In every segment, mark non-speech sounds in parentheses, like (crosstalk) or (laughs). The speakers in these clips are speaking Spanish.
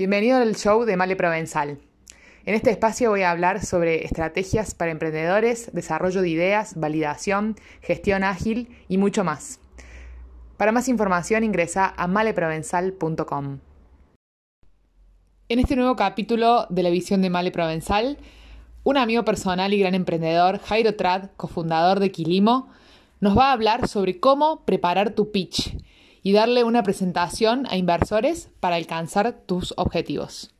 Bienvenido al show de Male Provenzal. En este espacio voy a hablar sobre estrategias para emprendedores, desarrollo de ideas, validación, gestión ágil y mucho más. Para más información ingresa a maleprovenzal.com. En este nuevo capítulo de la visión de Male Provenzal, un amigo personal y gran emprendedor, Jairo Trad, cofundador de Quilimo, nos va a hablar sobre cómo preparar tu pitch y darle una presentación a inversores para alcanzar tus objetivos.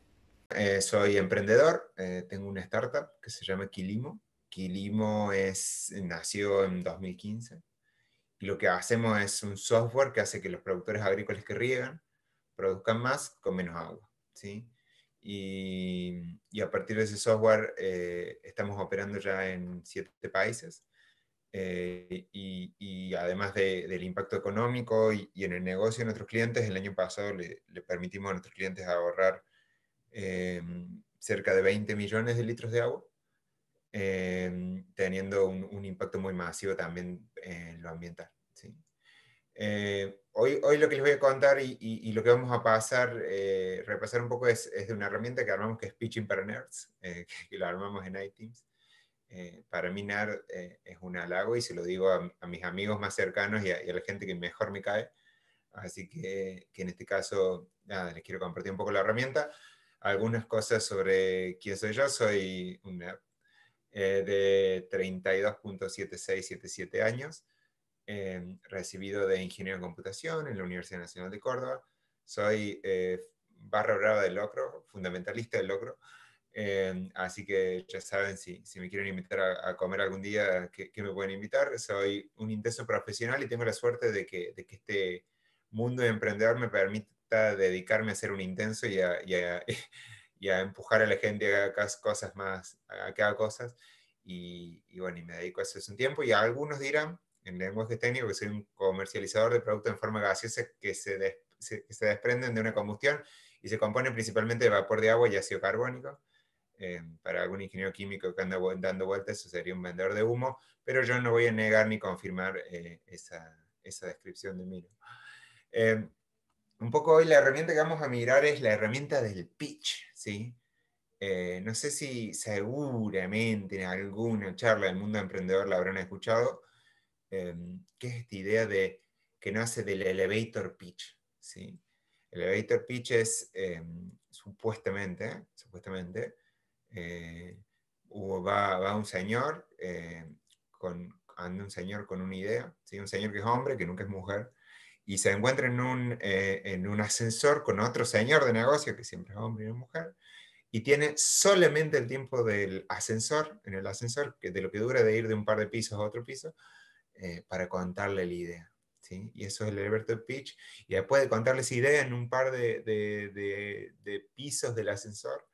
Eh, soy emprendedor, eh, tengo una startup que se llama Quilimo. Quilimo es, nació en 2015 y lo que hacemos es un software que hace que los productores agrícolas que riegan produzcan más con menos agua. ¿sí? Y, y a partir de ese software eh, estamos operando ya en siete países eh, y, además del impacto económico y, en el negocio de nuestros clientes, el año pasado le, permitimos a nuestros clientes ahorrar eh, cerca de 20 millones de litros de agua, eh, teniendo un, impacto muy masivo también en lo ambiental. ¿sí? hoy, hoy lo que les voy a contar y, lo que vamos a pasar, repasar un poco es, es, de una herramienta que armamos que es Pitching para Nerds, (laughs) que, que lo armamos en iTeams. Eh, para mí NAR eh, es un halago y se lo digo a, mis amigos más cercanos y a, la gente que mejor me cae. Así que, que, en este caso, nada, les quiero compartir un poco la herramienta. Algunas cosas sobre quién soy yo. Soy un nerd eh, de 32.7677 años, recibido de Ingeniero en Computación en la Universidad Nacional de Córdoba. Soy barra brava del locro, fundamentalista del locro. Em, así que ya saben, si, si me quieren invitar a, comer algún día, que, me pueden invitar. Soy un intenso profesional y tengo la suerte de que, de que este mundo de emprendedor me permita dedicarme a ser un intenso y a, y a, (laughs) y a empujar a la gente a que cosas más, a que haga cosas. Y, y, bueno, y me dedico a eso hace un tiempo. Y algunos dirán, en lenguaje técnico, que soy un comercializador de productos en forma gaseosa que se, que se desprenden de una combustión y se componen principalmente de vapor de agua y ácido carbónico. Eh, para algún ingeniero químico que anda dando vueltas, eso sería un vendedor de humo, pero yo no voy a negar ni confirmar eh, esa, esa, descripción de mí. Eh, un poco hoy la herramienta que vamos a mirar es la herramienta del pitch, ¿sí? no sé si seguramente en alguna charla del mundo emprendedor la habrán escuchado, que es esta idea de que nace del elevator pitch, ¿sí? El elevator pitch es supuestamente, supuestamente eh, va, un señor, eh, con, anda un señor con una idea, ¿sí? un señor que es hombre, que nunca es mujer, y se encuentra en un, eh, en un ascensor con otro señor de negocio, que siempre es hombre y no mujer, y tiene solamente el tiempo del ascensor, en el ascensor, que de lo que dura de ir de un par de pisos a otro piso, para contarle la idea. ¿sí? Y eso es el elevator pitch. Y después de contarle esa idea en un par de, de pisos del ascensor,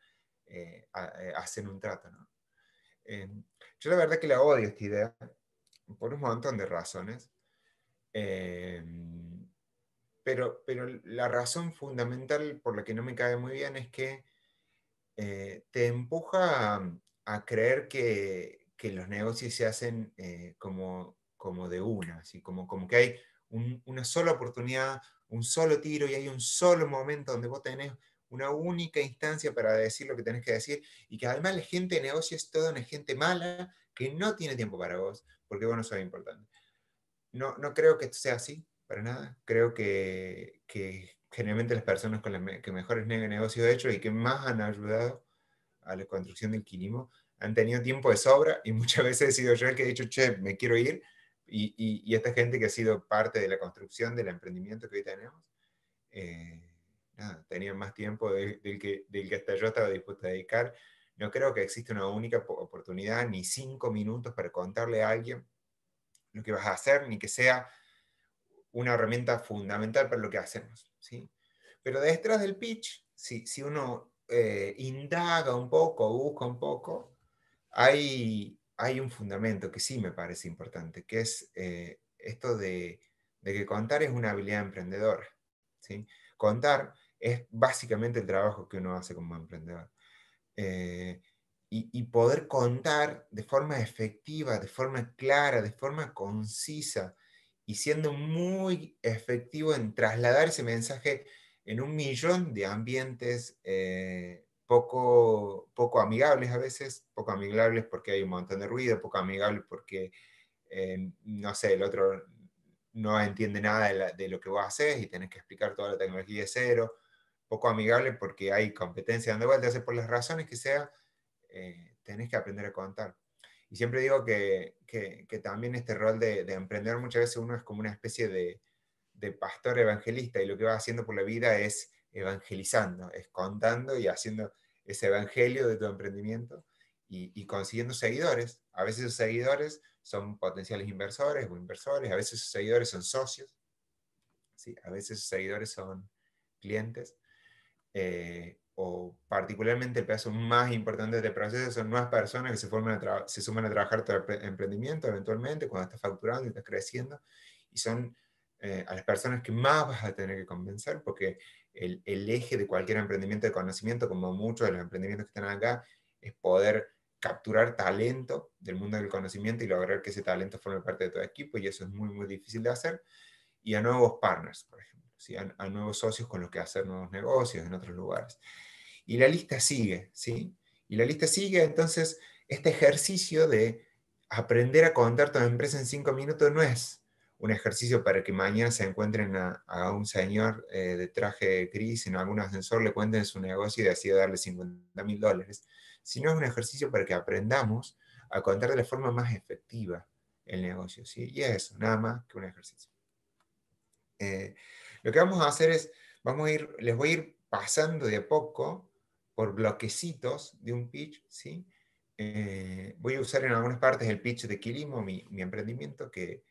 eh, eh, hacen un trato. ¿no? Em, yo la verdad que la odio esta idea por un montón de razones, em, pero, pero la razón fundamental por la que no me cae muy bien es que eh, te empuja a, creer que, que, los negocios se hacen como, como de una, así como, como que hay una sola oportunidad, un solo tiro y hay un solo momento donde vos tenés una única instancia para decir lo que tenés que decir y que además la gente de negocio es toda una gente mala que no tiene tiempo para vos, porque vos no sos importante. No, no creo que esto sea así, para nada. Creo que, que generalmente las personas con las que mejores negocios de hecho y que más han ayudado a la construcción del quilimo han tenido tiempo de sobra y muchas (laughs) veces he sido yo el que he dicho, che, me quiero ir, y, y, esta gente que ha sido parte de la construcción del emprendimiento que hoy tenemos. Eh, tenía más tiempo del, que, del que hasta yo estaba dispuesto a dedicar. No creo que exista una única oportunidad, ni cinco minutos para contarle a alguien lo que vas a hacer, ni que sea una herramienta fundamental para lo que hacemos. ¿sí? Pero detrás del pitch, si, si uno eh, indaga un poco, busca un poco, hay, hay un fundamento que sí me parece importante, que es eh, esto de, de, que contar es una habilidad emprendedora. ¿sí? Contar es básicamente el trabajo que uno hace como emprendedor. Eh, y, poder contar de forma efectiva, de forma clara, de forma concisa y siendo muy efectivo en trasladar ese mensaje en un millón de ambientes eh, poco, poco amigables a veces, poco amigables porque hay un montón de ruido, poco amigables porque, eh, no sé, el otro no entiende nada de, lo que vos haces y tenés que explicar toda la tecnología de cero, poco amigable porque hay competencia dando vueltas, por las razones que sea, eh, tenés que aprender a contar. Y siempre digo que, que, también este rol de, de, emprender muchas veces uno es como una especie de, de, pastor evangelista y lo que va haciendo por la vida es evangelizando, es contando y haciendo ese evangelio de tu emprendimiento y, y consiguiendo seguidores. A veces esos seguidores son potenciales inversores o inversores, a veces esos seguidores son socios, ¿sí? a veces esos seguidores son clientes. Eh, o particularmente el pedazo más importante de este proceso son nuevas personas que se, forman se suman a trabajar tu emprendimiento eventualmente cuando estás facturando y estás creciendo, y son eh, a las personas que más vas a tener que convencer, porque el, el, eje de cualquier emprendimiento de conocimiento, como muchos de los emprendimientos que están acá, es poder capturar talento del mundo del conocimiento y lograr que ese talento forme parte de tu equipo, y eso es muy, muy difícil de hacer, y a nuevos partners, por ejemplo, a nuevos socios con los que hacer nuevos negocios en otros lugares. Y la lista sigue, ¿sí? Y la lista sigue, entonces, este ejercicio de aprender a contar tu empresa en cinco minutos no es un ejercicio para que mañana se encuentren a, un señor eh, de traje gris en algún ascensor, le cuenten su negocio y decida darle 50 mil dólares, sino es un ejercicio para que aprendamos a contar de la forma más efectiva el negocio, ¿sí? Y es eso, nada más que un ejercicio. Eh, lo que vamos a hacer es, vamos a ir, les voy a ir pasando de a poco por bloquecitos de un pitch, ¿sí? Eh, voy a usar en algunas partes el pitch de Quilimo, mi, mi emprendimiento, que,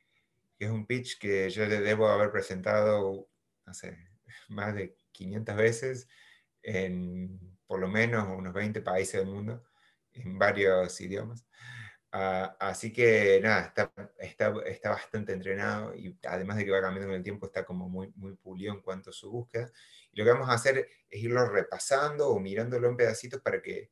que, es un pitch que yo le debo haber presentado, no sé, (laughs) más de 500 veces en por lo menos unos 20 países del mundo, en varios idiomas. Ah, así que nada, está, bastante entrenado y además de que va cambiando con el tiempo, está como muy, muy pulido en cuanto a su búsqueda. Y lo que vamos a hacer es irlo repasando o mirándolo en pedacitos para, que,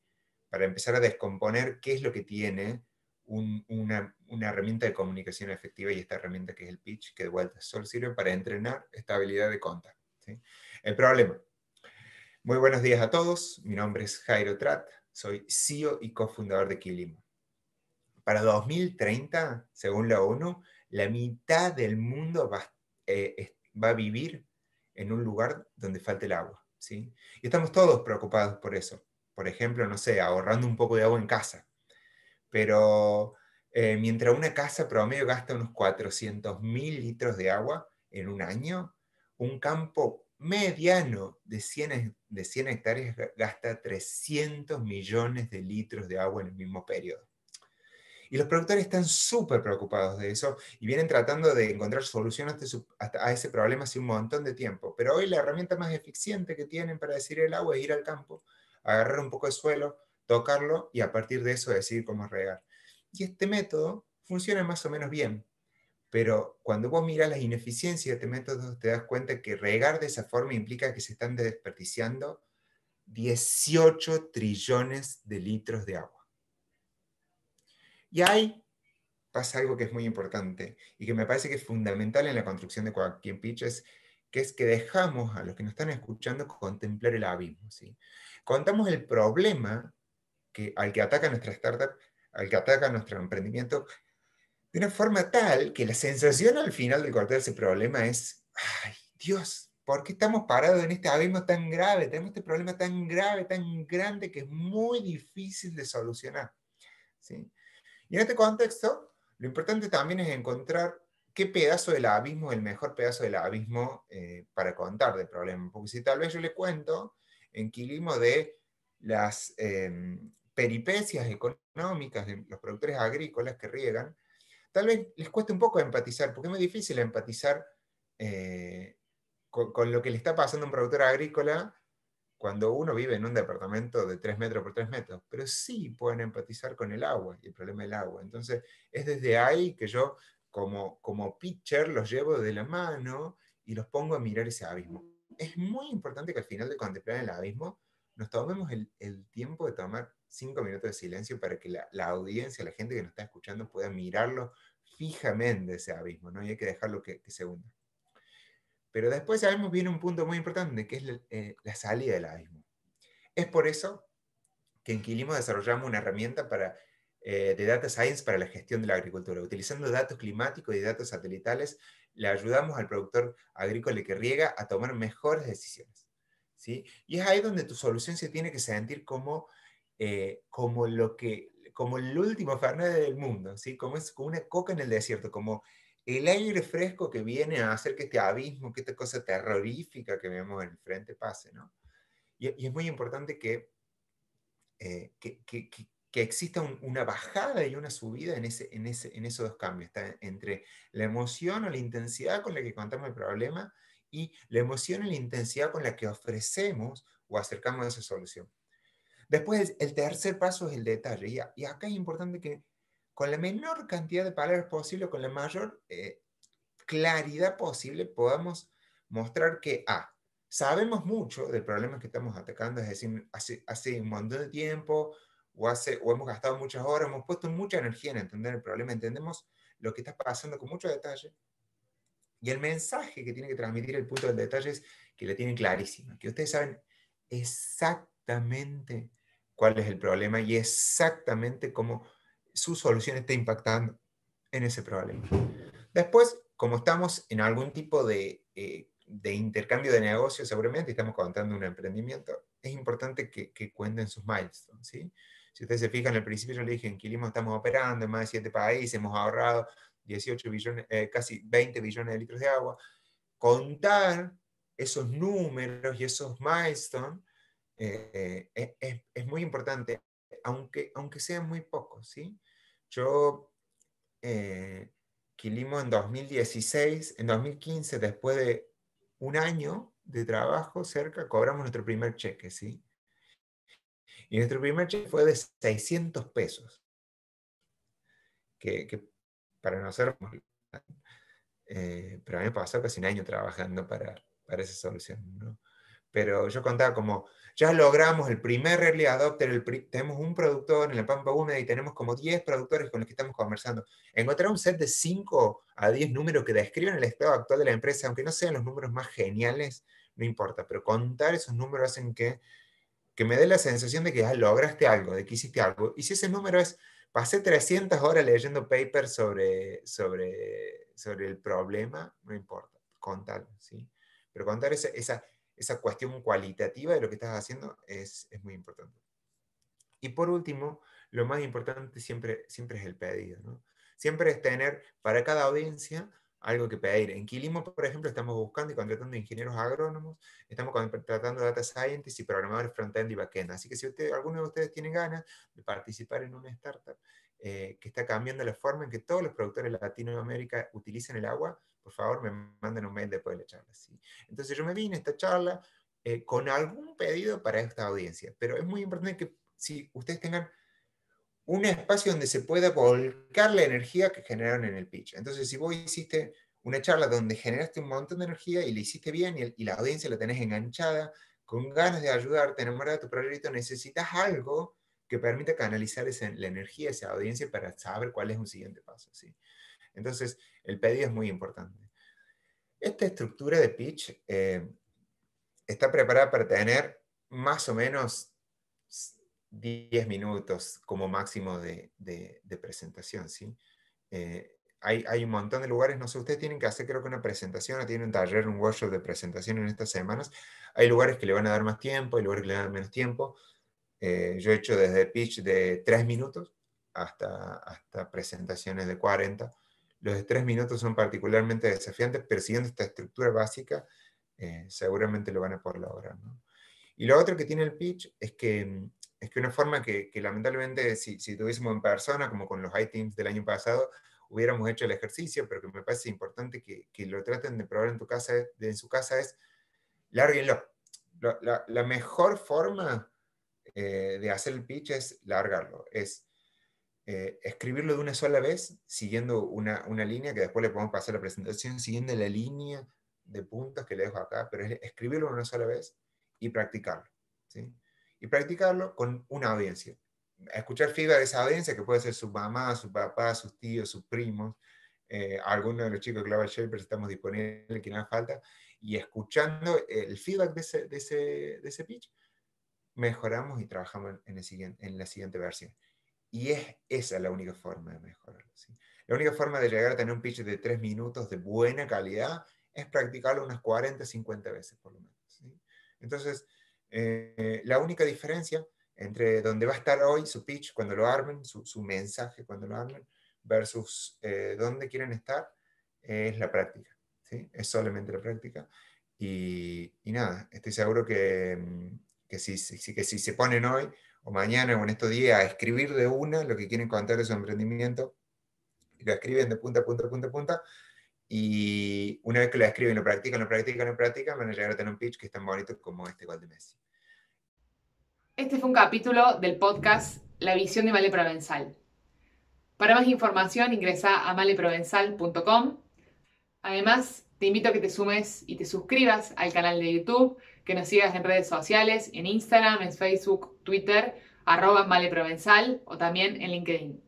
para empezar a descomponer qué es lo que tiene una, herramienta de comunicación efectiva y esta herramienta que es el pitch, que de vuelta solo sirve para entrenar esta habilidad de contar. El problema. Muy buenos días a todos. Mi nombre es Jairo Trat. Soy CEO y cofundador de Kilimo. Para 2030, según la ONU, la mitad del mundo va, eh, va a vivir en un lugar donde falte el agua. ¿sí? Y estamos todos preocupados por eso. Por ejemplo, no sé, ahorrando un poco de agua en casa. Pero eh, mientras una casa promedio gasta unos 400 mil litros de agua en un año, un campo mediano de 100, de 100 hectáreas gasta 300 millones de litros de agua en el mismo periodo. Y los productores están súper preocupados de eso y vienen tratando de encontrar soluciones a ese problema hace un montón de tiempo. Pero hoy la herramienta más eficiente que tienen para decir el agua es ir al campo, agarrar un poco de suelo, tocarlo y a partir de eso decidir cómo regar. Y este método funciona más o menos bien. Pero cuando vos miras las ineficiencias de este método, te das cuenta que regar de esa forma implica que se están desperdiciando 18 trillones de litros de agua. Y ahí pasa algo que es muy importante y que me parece que es fundamental en la construcción de cualquier pitch, es, que es que dejamos a los que nos están escuchando contemplar el abismo. ¿sí? Contamos el problema que, al que ataca nuestra startup, al que ataca nuestro emprendimiento, de una forma tal que la sensación al final de cortar ese problema es, ay, Dios, ¿por qué estamos parados en este abismo tan grave? Tenemos este problema tan grave, tan grande, que es muy difícil de solucionar. ¿sí? Y en este contexto, lo importante también es encontrar qué pedazo del abismo es el mejor pedazo del abismo eh, para contar de problema. Porque si tal vez yo le cuento en Quilimo de las em, peripecias económicas de los productores agrícolas que riegan, tal vez les cueste un poco empatizar, porque es muy difícil empatizar eh, con, lo que le está pasando a un productor agrícola cuando uno vive en un departamento de 3 metros por 3 metros, pero sí pueden empatizar con el agua y el problema del agua. Entonces, es desde ahí que yo, como, como pitcher, los llevo de la mano y los pongo a mirar ese abismo. Es muy importante que al final de contemplar el abismo, nos tomemos el, tiempo de tomar 5 minutos de silencio para que la, la, audiencia, la gente que nos está escuchando, pueda mirarlo fijamente ese abismo, ¿no? Y hay que dejarlo que, que se hunda. Pero después sabemos viene un punto muy importante, que es la, eh, la salida del abismo. Es por eso que en Quilimo desarrollamos una herramienta para eh, de Data Science para la gestión de la agricultura. Utilizando datos climáticos y datos satelitales, le ayudamos al productor agrícola que riega a tomar mejores decisiones. ¿sí? Y es ahí donde tu solución se tiene que sentir como, eh, como, lo que, como el último Fernet del mundo, ¿sí? como, es, como una coca en el desierto, como el aire fresco que viene a hacer que este abismo, que esta cosa terrorífica que vemos en el frente pase. ¿no? Y, es muy importante que, eh, que, que, que exista una bajada y una subida en, ese, en, ese, en esos dos cambios, está entre la emoción o la intensidad con la que contamos el problema y la emoción y la intensidad con la que ofrecemos o acercamos a esa solución. Después, el tercer paso es el detalle. Y, y acá es importante que con la menor cantidad de palabras posible, con la mayor eh, claridad posible, podamos mostrar que, A, sabemos mucho del problema que estamos atacando, es decir, hace, un montón de tiempo o, hace, o hemos gastado muchas horas, hemos puesto mucha energía en entender el problema, entendemos lo que está pasando con mucho detalle. Y el mensaje que tiene que transmitir el punto del detalle es que le tienen clarísimo, que ustedes saben exactamente cuál es el problema y exactamente cómo su solución está impactando en ese problema. Después, como estamos en algún tipo de, eh, de intercambio de negocio, seguramente estamos contando un emprendimiento, es importante que, que cuenten sus milestones, ¿sí? Si ustedes se fijan, al principio yo le dije, en Quilimo estamos operando en más de siete países, hemos ahorrado 18 billones, eh, casi 20 billones de litros de agua. Contar esos números y esos milestones eh, es, es, muy importante, aunque, aunque sean muy pocos, ¿sí? Yo, eh, Quilimo en 2016, en 2015, después de un año de trabajo cerca, cobramos nuestro primer cheque, ¿sí? Y nuestro primer cheque fue de 600 pesos, que, que para nosotros, eh, pero a mí me pasó casi un año trabajando para, para esa solución. ¿no? Pero yo contaba como, ya logramos el primer early adopter, el tenemos un productor en la Pampa Húmeda y tenemos como 10 productores con los que estamos conversando. Encontrar un set de 5 a 10 números que describen el estado actual de la empresa, aunque no sean los números más geniales, no importa, pero contar esos números hacen que que me dé la sensación de que ya lograste algo, de que hiciste algo. Y si ese número es, pasé 300 horas leyendo papers sobre, sobre, sobre el problema, no importa, contarlo, ¿sí? Pero contar esa, esa, esa cuestión cualitativa de lo que estás haciendo es, es, muy importante. Y por último, lo más importante siempre, siempre es el pedido, ¿no? Siempre es tener para cada audiencia algo que pedir. En Quilimo, por ejemplo, estamos buscando y contratando ingenieros agrónomos, estamos contratando data scientists y programadores front-end y back-end. Así que si usted, alguno de ustedes tiene ganas de participar en una startup eh, que está cambiando la forma en que todos los productores de Latinoamérica utilizan el agua, por favor me manden un mail después de la charla. ¿sí? Entonces yo me vine a esta charla eh, con algún pedido para esta audiencia, pero es muy importante que si ustedes tengan un espacio donde se pueda volcar la energía que generaron en el pitch. Entonces, si vos hiciste una charla donde generaste un montón de energía y le hiciste bien y, la audiencia la tenés enganchada, con ganas de ayudarte, enamorar de tu proyecto, necesitas algo que permita canalizar esa, la energía de esa audiencia para saber cuál es un siguiente paso. ¿sí? Entonces, el pedido es muy importante. Esta estructura de pitch eh, está preparada para tener más o menos 10 minutos como máximo de, de, presentación, ¿sí? Eh, hay, hay, un montón de lugares, no sé, ustedes tienen que hacer creo que una presentación o tienen un taller, un workshop de presentación en estas semanas. Hay lugares que le van a dar más tiempo, hay lugares que le dan menos tiempo. Eh, yo he hecho desde pitch de 3 minutos hasta, hasta presentaciones de 40. Los de 3 minutos son particularmente desafiantes, pero siguiendo esta estructura básica, eh, seguramente lo van a poder lograr. ¿no? Y lo otro que tiene el pitch es que es que una forma que, lamentablemente si, si, tuviésemos en persona, como con los iTeams del año pasado, hubiéramos hecho el ejercicio, pero que me parece importante que, que lo traten de probar en, tu casa, en su casa, es lárguenlo. La, la, mejor forma eh, de hacer el pitch es largarlo, es eh, escribirlo de una sola vez, siguiendo una, una, línea, que después le podemos pasar la presentación, siguiendo la línea de puntos que le dejo acá, pero es escribirlo una sola vez y practicarlo. ¿sí? y practicarlo con una audiencia. Escuchar feedback de esa audiencia, que puede ser su mamá, su papá, sus tíos, sus primos, eh, algunos de los chicos de Global Shapers estamos disponibles, que nada falta, y escuchando el feedback de ese, de ese, de ese pitch, mejoramos y trabajamos en, el siguiente, en la siguiente versión. Y es esa la única forma de mejorarlo. La única forma de llegar a tener un pitch de tres minutos de buena calidad es practicarlo unas 40, 50 veces por lo menos. Entonces, eh, la única diferencia entre donde va a estar hoy su pitch cuando lo armen, su, mensaje cuando lo armen, versus eh, dónde quieren estar, es la práctica. Es solamente la práctica. Y, y nada, estoy seguro que, mm, que, si, que si se ponen hoy o mañana o en estos días a escribir de una lo que quieren contar de su emprendimiento, lo escriben de punta a punta, punta a punta, y una vez que lo escriben, lo practican, lo practican, lo practican, van a llegar a tener un pitch que es tan bonito como este igual de Messi. Este fue un capítulo del podcast La visión de Male Provenzal. Para más información ingresa a maleprovenzal.com. Además, te invito a que te sumes y te suscribas al canal de YouTube, que nos sigas en redes sociales, en Instagram, en Facebook, Twitter, arroba maleprovenzal o también en LinkedIn.